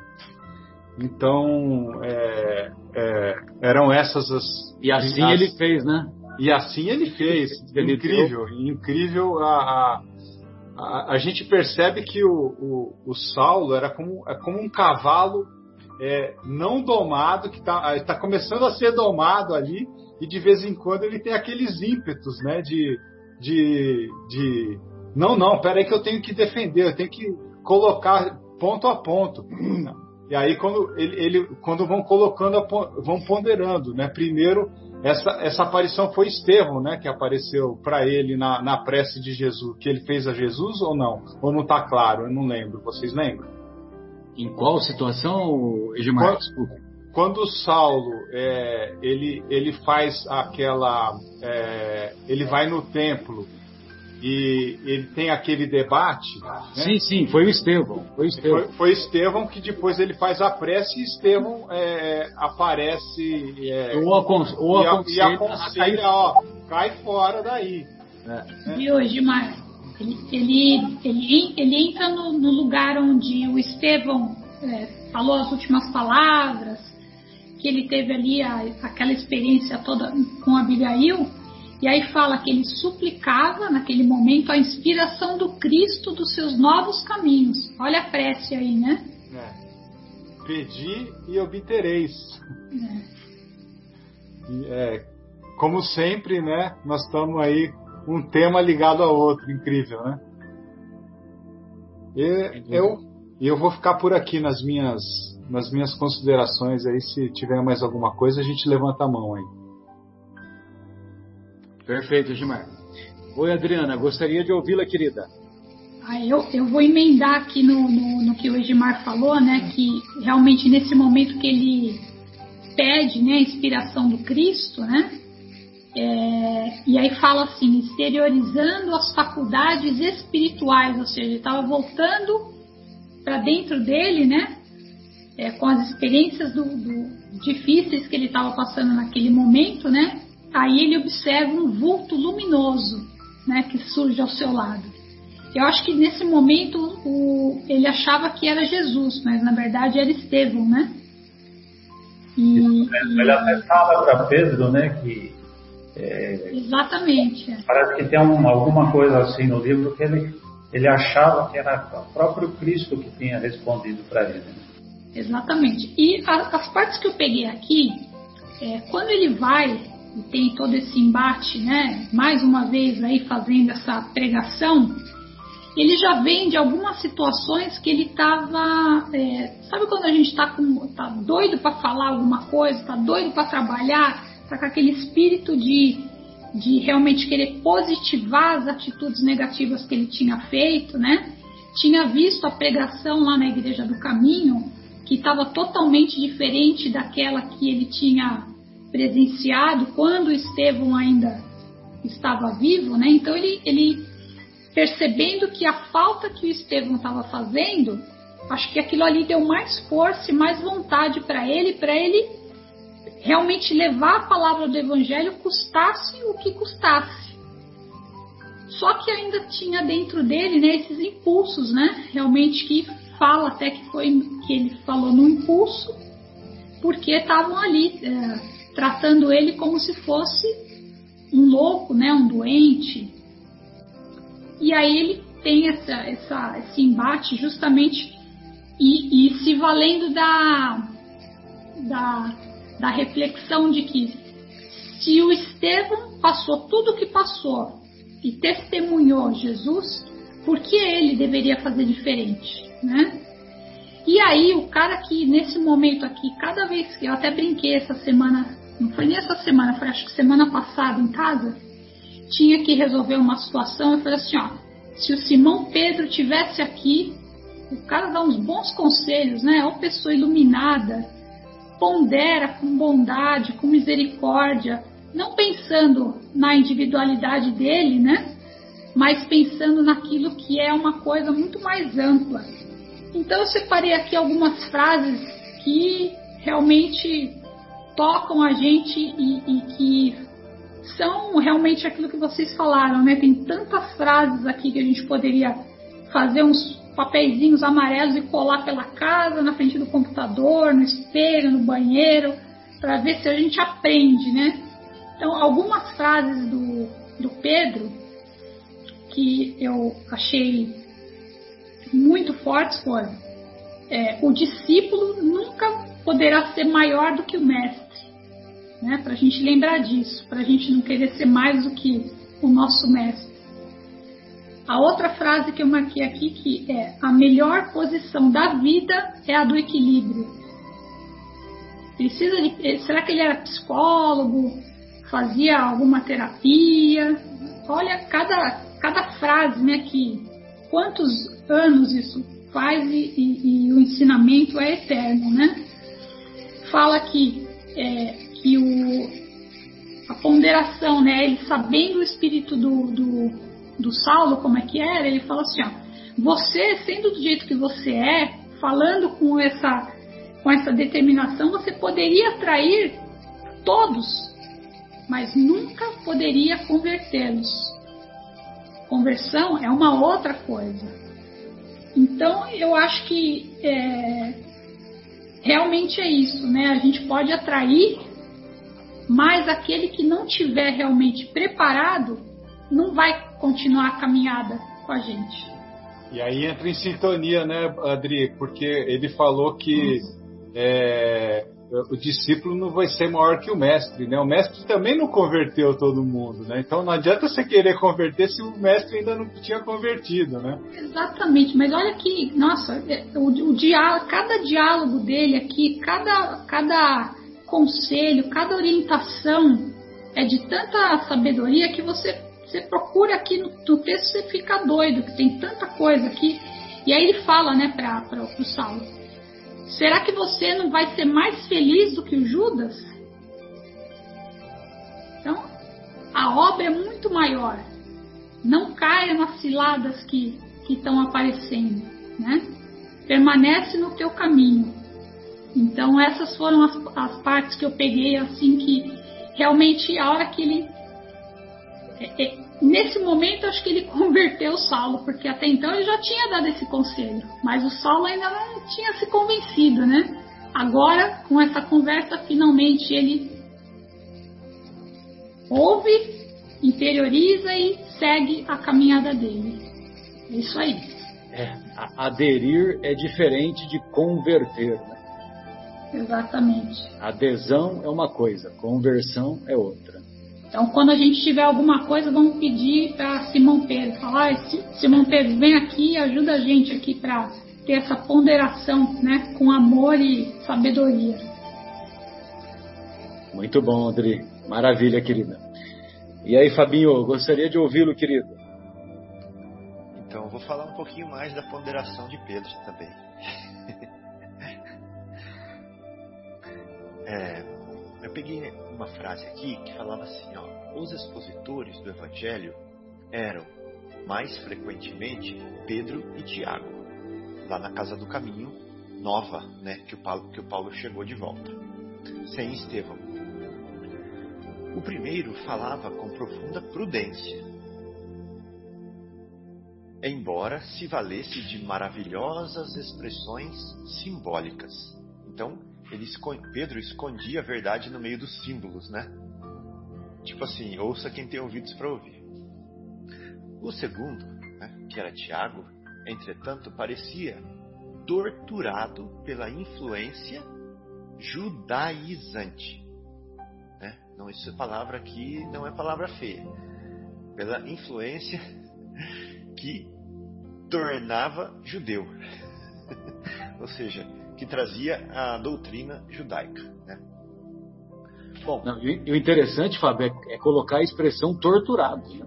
Speaker 3: Então, é, é, eram essas as.
Speaker 1: E assim as, ele fez, né?
Speaker 3: E assim ele fez. Ele incrível, deu. incrível. A, a, a, a, gente percebe que o, o, o Saulo era como, é como um cavalo é, não domado, que está tá começando a ser domado ali, e de vez em quando ele tem aqueles ímpetos, né? De. de, de não, não, peraí que eu tenho que defender, eu tenho que colocar ponto a ponto. E aí quando ele, ele, quando vão colocando, vão ponderando, né? Primeiro essa, essa aparição foi Estevão, né? Que apareceu para ele na, na prece de Jesus, que ele fez a Jesus ou não? Ou não está claro? Eu não lembro. Vocês lembram?
Speaker 1: Em qual situação, Edmar?
Speaker 3: Quando, quando Saulo é, ele, ele faz aquela, é, ele vai no templo e ele tem aquele debate. Né?
Speaker 1: Sim, sim, foi o Estevão. Foi, o Estevão.
Speaker 3: Foi, foi Estevão que depois ele faz a prece e Estevão é, aparece. É,
Speaker 1: ou, acon ou
Speaker 3: e, aconselha, e aconselha ó, cai fora daí.
Speaker 4: É. E hoje, Mar, ele, ele, ele, ele entra no, no lugar onde o Estevão é, falou as últimas palavras, que ele teve ali a, aquela experiência toda com Abigail e aí fala que ele suplicava naquele momento a inspiração do Cristo dos seus novos caminhos. Olha a prece aí, né?
Speaker 3: É. Pedi e obtereis. É. é. como sempre, né? Nós estamos aí um tema ligado ao outro, incrível, né? E eu, eu vou ficar por aqui nas minhas, nas minhas considerações aí. Se tiver mais alguma coisa, a gente levanta a mão aí.
Speaker 1: Perfeito, Gilmar. Oi, Adriana, gostaria de ouvi-la, querida.
Speaker 4: Ah, eu, eu vou emendar aqui no, no, no, que o Edmar falou, né? Que realmente nesse momento que ele pede né, a inspiração do Cristo, né? É, e aí fala assim, exteriorizando as faculdades espirituais, ou seja, ele estava voltando para dentro dele, né? É, com as experiências do, do, difíceis que ele estava passando naquele momento, né? aí ele observa um vulto luminoso né, que surge ao seu lado. Eu acho que nesse momento o, ele achava que era Jesus, mas na verdade era Estevão, né?
Speaker 2: E, ele até fala para Pedro, né, que
Speaker 4: é, Exatamente.
Speaker 2: Parece que tem um, alguma coisa assim no livro que ele, ele achava que era o próprio Cristo que tinha respondido para ele. Né?
Speaker 4: Exatamente. E a, as partes que eu peguei aqui, é, quando ele vai e tem todo esse embate, né? Mais uma vez aí fazendo essa pregação, ele já vem de algumas situações que ele estava, é, sabe quando a gente está tá doido para falar alguma coisa, está doido para trabalhar, está com aquele espírito de, de realmente querer positivar as atitudes negativas que ele tinha feito, né? Tinha visto a pregação lá na Igreja do Caminho, que estava totalmente diferente daquela que ele tinha presenciado quando Estevão ainda estava vivo, né? Então ele, ele percebendo que a falta que o Estevão estava fazendo, acho que aquilo ali deu mais força e mais vontade para ele, para ele realmente levar a palavra do Evangelho, custasse o que custasse. Só que ainda tinha dentro dele né, esses impulsos, né? Realmente que fala até que foi que ele falou no impulso, porque estavam ali. É, tratando ele como se fosse um louco, né, um doente. E aí ele tem essa, essa, esse embate justamente e, e se valendo da, da, da reflexão de que se o Estevão passou tudo o que passou e testemunhou Jesus, por que ele deveria fazer diferente, né? E aí o cara que nesse momento aqui, cada vez que eu até brinquei essa semana, não foi nem essa semana, foi acho que semana passada em casa, tinha que resolver uma situação, eu falei assim, ó, se o Simão Pedro tivesse aqui, o cara dá uns bons conselhos, né? É uma pessoa iluminada, pondera com bondade, com misericórdia, não pensando na individualidade dele, né? Mas pensando naquilo que é uma coisa muito mais ampla. Então eu separei aqui algumas frases que realmente tocam a gente e, e que são realmente aquilo que vocês falaram, né? Tem tantas frases aqui que a gente poderia fazer uns papeizinhos amarelos e colar pela casa, na frente do computador, no espelho, no banheiro, para ver se a gente aprende, né? Então, algumas frases do, do Pedro que eu achei muito fortes foram: é, o discípulo nunca poderá ser maior do que o mestre, né? Para a gente lembrar disso, para a gente não querer ser mais do que o nosso mestre. A outra frase que eu marquei aqui que é a melhor posição da vida é a do equilíbrio. Precisa de, será que ele era psicólogo? Fazia alguma terapia? Olha cada cada frase, né? Que quantos anos isso faz e, e, e o ensinamento é eterno, né? Fala que é, que o, a ponderação, né? Ele sabendo o espírito do, do do Saulo, como é que era, ele fala assim: ó, você, sendo do jeito que você é, falando com essa, com essa determinação, você poderia atrair todos, mas nunca poderia convertê-los. Conversão é uma outra coisa. Então, eu acho que é, realmente é isso, né? A gente pode atrair, mas aquele que não tiver realmente preparado não vai continuar a caminhada com a gente.
Speaker 3: E aí entra em sintonia, né, Adri? Porque ele falou que é, o discípulo não vai ser maior que o mestre, né? O mestre também não converteu todo mundo, né? Então não adianta você querer converter se o mestre ainda não tinha convertido, né?
Speaker 4: Exatamente, mas olha que, nossa, é, o, o diálogo, cada diálogo dele aqui, cada, cada conselho, cada orientação é de tanta sabedoria que você você procura aqui no, no texto, você fica doido, que tem tanta coisa aqui. E aí ele fala, né, para o Saulo: será que você não vai ser mais feliz do que o Judas? Então, a obra é muito maior. Não caia nas ciladas que estão aparecendo, né? Permanece no teu caminho. Então, essas foram as, as partes que eu peguei, assim, que realmente a hora que ele é, é, Nesse momento, acho que ele [LAUGHS] converteu o Saulo, porque até então ele já tinha dado esse conselho, mas o Saulo ainda não tinha se convencido, né? Agora, com essa conversa, finalmente ele ouve, interioriza e segue a caminhada dele. É isso aí.
Speaker 1: É, aderir é diferente de converter, né?
Speaker 4: Exatamente.
Speaker 1: Adesão é uma coisa, conversão é outra.
Speaker 4: Então, quando a gente tiver alguma coisa, vamos pedir para Simão Pedro. Falar, ah, Simão Pedro, vem aqui e ajuda a gente aqui para ter essa ponderação, né? Com amor e sabedoria.
Speaker 1: Muito bom, André. Maravilha, querida. E aí, Fabinho, gostaria de ouvi-lo, querido.
Speaker 5: Então, vou falar um pouquinho mais da ponderação de Pedro também. [LAUGHS] é, eu peguei uma frase aqui que falava assim, ó, os expositores do Evangelho eram mais frequentemente Pedro e Tiago, lá na casa do caminho nova, né, que o Paulo, que o Paulo chegou de volta, sem Estevão. O primeiro falava com profunda prudência, embora se valesse de maravilhosas expressões simbólicas. Então, ele Pedro escondia a verdade no meio dos símbolos, né? Tipo assim, ouça quem tem ouvidos para ouvir. O segundo, né, que era Tiago, entretanto, parecia torturado pela influência judaizante. Né? Não, essa palavra aqui não é palavra feia. Pela influência [LAUGHS] que tornava judeu. [LAUGHS] Ou seja, que trazia a doutrina judaica. Né?
Speaker 1: Bom, Não, e o interessante, Fábio, é, é, colocar a expressão torturado. Né?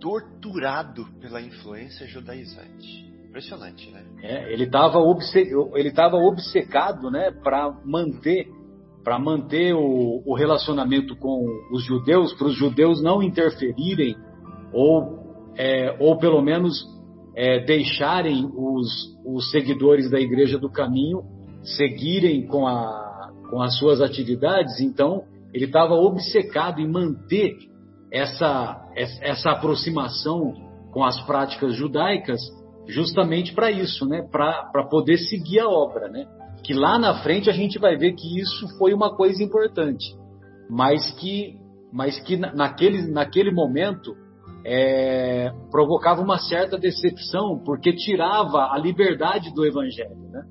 Speaker 5: Torturado pela influência judaizante. Impressionante, né?
Speaker 1: É, ele estava obce... ele obcecado, né, para manter para manter o, o, relacionamento com os judeus, para os judeus não interferirem ou é, ou pelo menos é, deixarem os, os seguidores da Igreja do Caminho seguirem com, a, com as suas atividades. Então ele estava obcecado em manter essa, essa aproximação com as práticas judaicas justamente para isso, né? Para poder seguir a obra, né? Que lá na frente a gente vai ver que isso foi uma coisa importante, mas que, mas que naquele, naquele momento é, provocava uma certa decepção, porque tirava a liberdade do evangelho, né?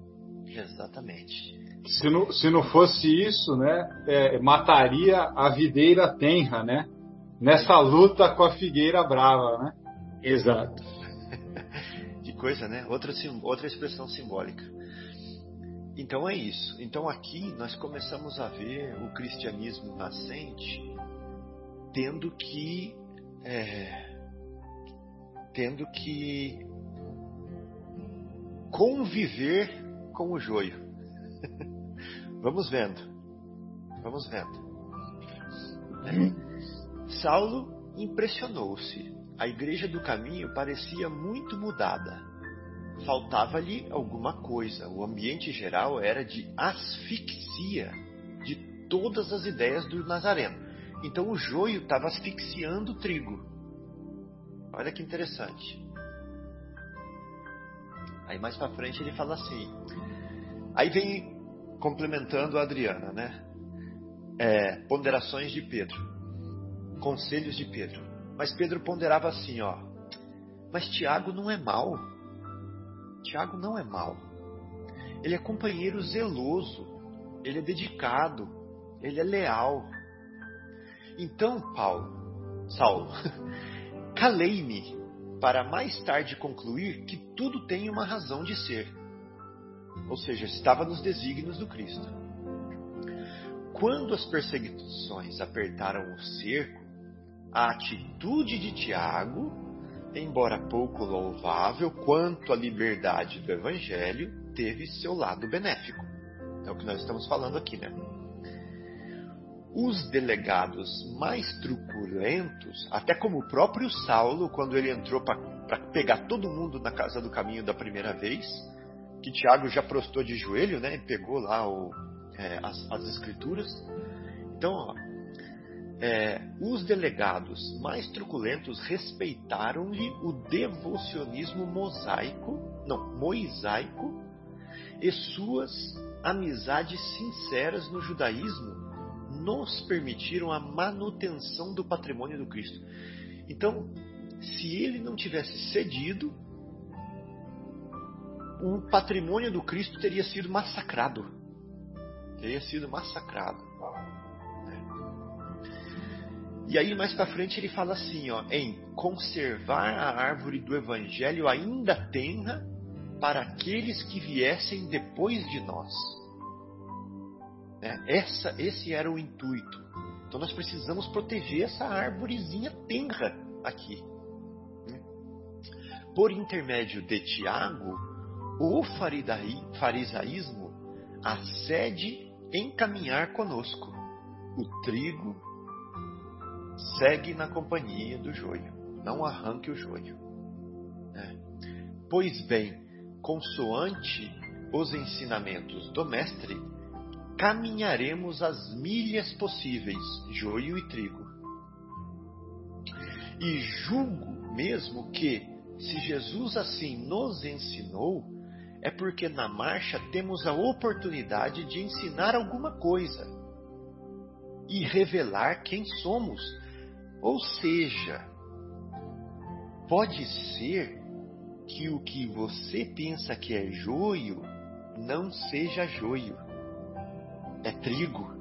Speaker 5: Exatamente.
Speaker 3: Se não, se não fosse isso, né, é, mataria a videira tenra, né? Nessa luta com a figueira brava, né?
Speaker 1: Exato [LAUGHS]
Speaker 5: coisa, né? Outra, outra expressão simbólica. Então é isso. Então aqui nós começamos a ver o cristianismo nascente tendo que é, tendo que conviver com o joio. [LAUGHS] Vamos vendo. Vamos vendo. Saulo impressionou-se a igreja do caminho parecia muito mudada. Faltava-lhe alguma coisa. O ambiente geral era de asfixia de todas as ideias do Nazareno. Então o joio estava asfixiando o trigo. Olha que interessante. Aí mais para frente ele fala assim. Aí vem complementando a Adriana, né? É, ponderações de Pedro, conselhos de Pedro. Mas Pedro ponderava assim, ó. Mas Tiago não é mau. Tiago não é mau. Ele é companheiro zeloso. Ele é dedicado. Ele é leal. Então, Paulo, Saulo, [LAUGHS] calei-me para mais tarde concluir que tudo tem uma razão de ser. Ou seja, estava nos desígnios do Cristo. Quando as perseguições apertaram o cerco, a atitude de Tiago, embora pouco louvável quanto à liberdade do Evangelho, teve seu lado benéfico. É o que nós estamos falando aqui, né? Os delegados mais truculentos, até como o próprio Saulo, quando ele entrou para pegar todo mundo na casa do caminho da primeira vez, que Tiago já prostou de joelho, né? E pegou lá o, é, as, as escrituras. Então, ó, é, os delegados mais truculentos respeitaram-lhe o devocionismo mosaico, não, moisaico, e suas amizades sinceras no judaísmo nos permitiram a manutenção do patrimônio do Cristo. Então, se ele não tivesse cedido, o patrimônio do Cristo teria sido massacrado. Teria sido massacrado. E aí mais para frente ele fala assim, ó, em conservar a árvore do evangelho ainda tenra para aqueles que viessem depois de nós. É, essa, esse era o intuito. Então nós precisamos proteger essa árvorezinha tenra aqui. Né? Por intermédio de Tiago, o farisaísmo acede em caminhar conosco. O trigo segue na companhia do joio, não arranque o joio. Né? Pois bem, consoante os ensinamentos do Mestre, caminharemos as milhas possíveis, joio e trigo. E julgo mesmo que, se Jesus assim nos ensinou, é porque na marcha temos a oportunidade de ensinar alguma coisa e revelar quem somos. Ou seja, pode ser que o que você pensa que é joio não seja joio, é trigo.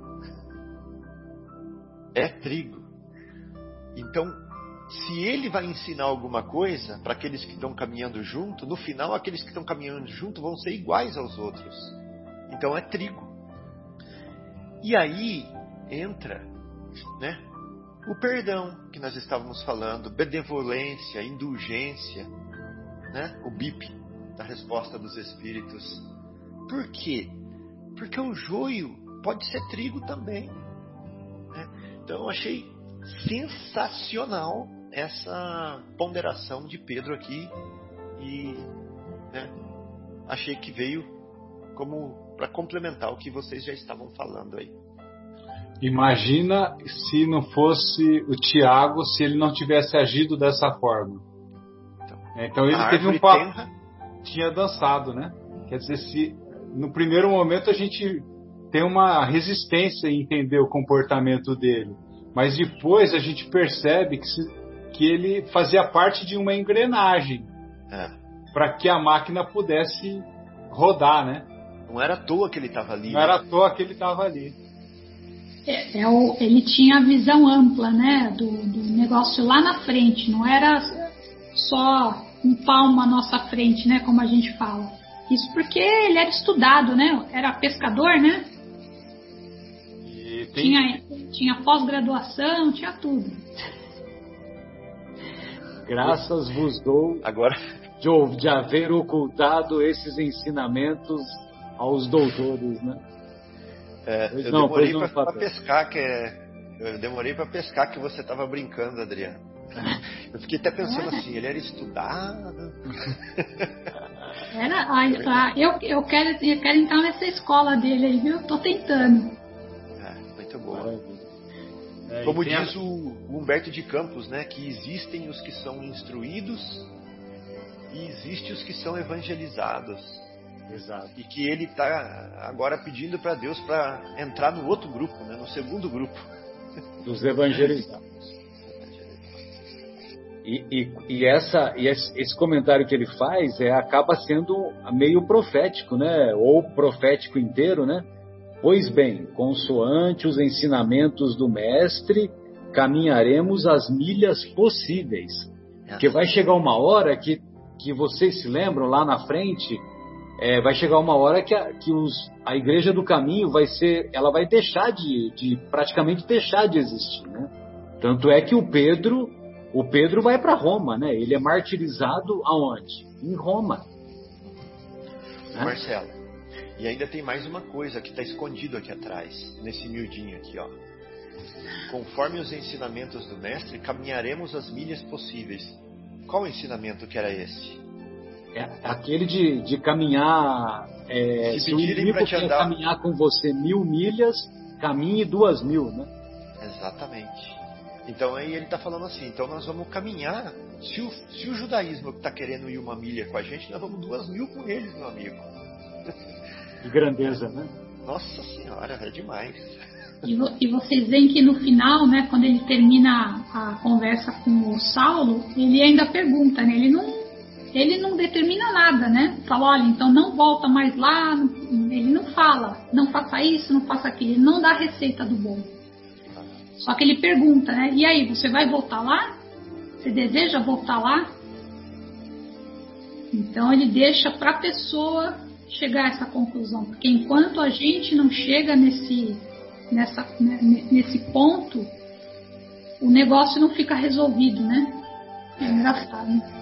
Speaker 5: É trigo. Então, se ele vai ensinar alguma coisa para aqueles que estão caminhando junto, no final aqueles que estão caminhando junto vão ser iguais aos outros. Então é trigo. E aí entra, né, o perdão que nós estávamos falando, benevolência, indulgência, né, o BIP da resposta dos espíritos. Por quê? Porque o joio pode ser trigo também. Né? Então eu achei sensacional essa ponderação de Pedro aqui e né, achei que veio como para complementar o que vocês já estavam falando aí.
Speaker 3: Imagina se não fosse o Tiago, se ele não tivesse agido dessa forma. Então, então ele teve um papo, tinha dançado, né? Quer dizer, se no primeiro momento a gente tem uma resistência em entender o comportamento dele, mas depois a gente percebe que se, que ele fazia parte de uma engrenagem é. para que a máquina pudesse rodar, né?
Speaker 5: Não era à toa que ele estava ali.
Speaker 3: Não né? era à toa que ele estava ali.
Speaker 4: É, é o, ele tinha a visão ampla, né, do, do, negócio lá na frente. Não era só um palmo à nossa frente, né, como a gente fala. Isso porque ele era estudado, né? Era pescador, né? Tem... Tinha, tinha pós-graduação, tinha tudo.
Speaker 1: Graças vos dou
Speaker 5: agora
Speaker 1: de, de haver ocultado esses ensinamentos aos doutores, né?
Speaker 5: É, eu não, demorei para pescar que é, eu demorei para pescar que você estava brincando, Adriano. [LAUGHS] Eu fiquei até pensando assim, ele era estudado.
Speaker 4: Era, ah, eu, eu, quero, eu quero entrar nessa escola dele aí, viu? Tô tentando.
Speaker 5: É, Como diz o, o Humberto de Campos, né, que existem os que são instruídos e existem os que são evangelizados.
Speaker 3: Exato.
Speaker 5: E que ele está agora pedindo para Deus para entrar no outro grupo, né, no segundo grupo.
Speaker 1: Dos evangelizados. E, e, e, essa, e esse comentário que ele faz é, acaba sendo meio profético, né? Ou profético inteiro, né? Pois bem, consoante os ensinamentos do Mestre, caminharemos as milhas possíveis. Porque vai chegar uma hora que, que vocês se lembram lá na frente, é, vai chegar uma hora que, a, que os, a Igreja do Caminho vai ser, ela vai deixar de, de praticamente deixar de existir, né? Tanto é que o Pedro, o Pedro vai para Roma, né? Ele é martirizado aonde? Em Roma.
Speaker 5: Né? Marcelo, e ainda tem mais uma coisa que está escondido aqui atrás, nesse miudinho aqui, ó. Conforme os ensinamentos do mestre, caminharemos as milhas possíveis. Qual ensinamento que era esse?
Speaker 1: É aquele de, de caminhar. É, se, se o inimigo quer andar... caminhar com você mil milhas, caminhe duas mil, né?
Speaker 5: Exatamente. Então aí ele está falando assim, então nós vamos caminhar. Se o, se o judaísmo está querendo ir uma milha com a gente, nós vamos duas mil com eles, meu amigo. [LAUGHS]
Speaker 1: de grandeza, né?
Speaker 5: Nossa Senhora, é demais.
Speaker 4: E, vo e, vocês veem que no final, né, quando ele termina a conversa com o Saulo, ele ainda pergunta, né? Ele não, ele não determina nada, né? Fala, olha, então não volta mais lá. Ele não fala, não faça isso, não faça aquilo. Ele não dá a receita do bom. Só que ele pergunta, né? E aí, você vai voltar lá? Você deseja voltar lá? Então ele deixa para a pessoa chegar a essa conclusão, porque enquanto a gente não chega nesse, nessa, né, nesse ponto, o negócio não fica resolvido, né? É engraçado. Né?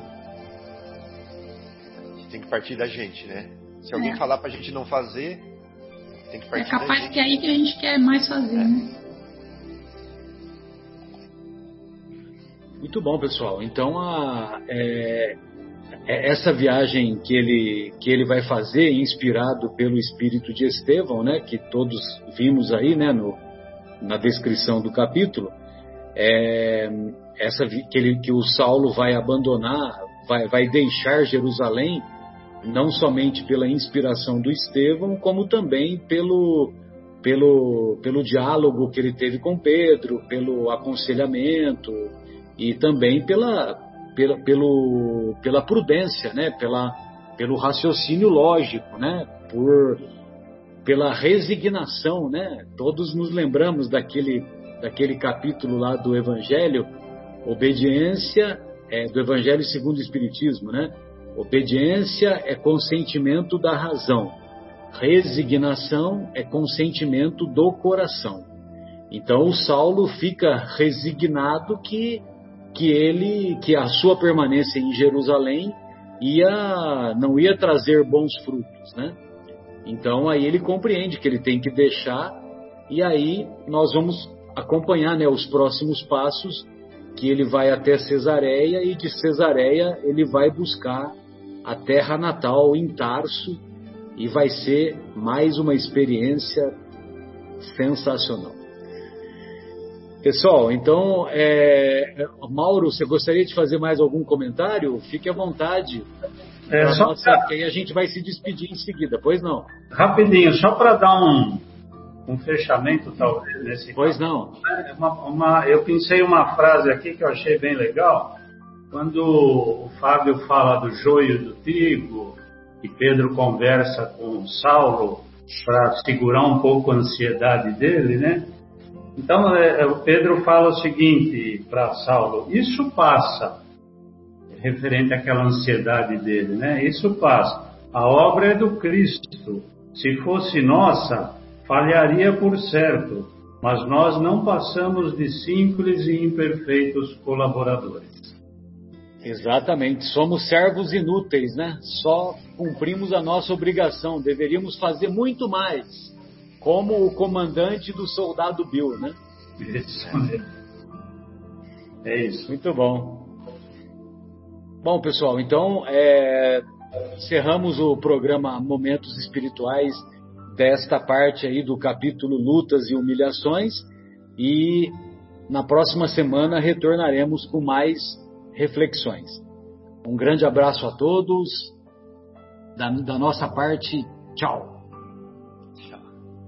Speaker 5: Tem que partir da gente, né? Se alguém é. falar pra gente não fazer, tem que partir
Speaker 4: É capaz que é aí que a gente quer mais fazer, é. né?
Speaker 1: Muito bom, pessoal. Então, a, é, essa viagem que ele, que ele vai fazer, inspirado pelo espírito de Estevão, né, que todos vimos aí né, no, na descrição do capítulo, é, essa que, ele, que o Saulo vai abandonar, vai, vai deixar Jerusalém não somente pela inspiração do Estevão, como também pelo, pelo, pelo diálogo que ele teve com Pedro, pelo aconselhamento e também pela, pela, pelo, pela prudência, né? pela, pelo raciocínio lógico, né? por, pela resignação. Né? Todos nos lembramos daquele, daquele capítulo lá do Evangelho, obediência é, do Evangelho segundo o Espiritismo, né? Obediência é consentimento da razão. Resignação é consentimento do coração. Então o Saulo fica resignado que que ele que a sua permanência em Jerusalém ia não ia trazer bons frutos, né? Então aí ele compreende que ele tem que deixar e aí nós vamos acompanhar, né, os próximos passos que ele vai até Cesareia e de Cesareia ele vai buscar a terra natal em Tarso e vai ser mais uma experiência sensacional. Pessoal, então, é, Mauro, você gostaria de fazer mais algum comentário? Fique à vontade. É, só nossa, pra... aí a gente vai se despedir em seguida, pois não?
Speaker 2: Rapidinho, só para dar um, um fechamento, talvez, nesse
Speaker 1: Pois caso. não.
Speaker 2: É, uma, uma, eu pensei uma frase aqui que eu achei bem legal, quando o Fábio fala do joio do trigo, e Pedro conversa com Saulo para segurar um pouco a ansiedade dele, né? Então, é, é o Pedro fala o seguinte para Saulo: Isso passa, referente àquela ansiedade dele, né? Isso passa. A obra é do Cristo. Se fosse nossa, falharia por certo, mas nós não passamos de simples e imperfeitos colaboradores.
Speaker 1: Exatamente, somos servos inúteis, né? Só cumprimos a nossa obrigação, deveríamos fazer muito mais, como o comandante do soldado Bill, né?
Speaker 2: Isso. É isso.
Speaker 1: Muito bom. Bom, pessoal, então é, encerramos o programa Momentos Espirituais desta parte aí do capítulo Lutas e Humilhações e na próxima semana retornaremos com mais reflexões. Um grande abraço a todos. Da, da nossa parte, tchau.